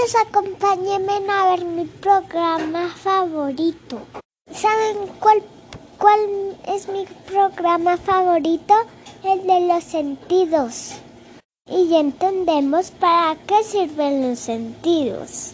Niños, acompáñenme a ver mi programa favorito. ¿Saben cuál, cuál es mi programa favorito? El de los sentidos. Y ya entendemos para qué sirven los sentidos.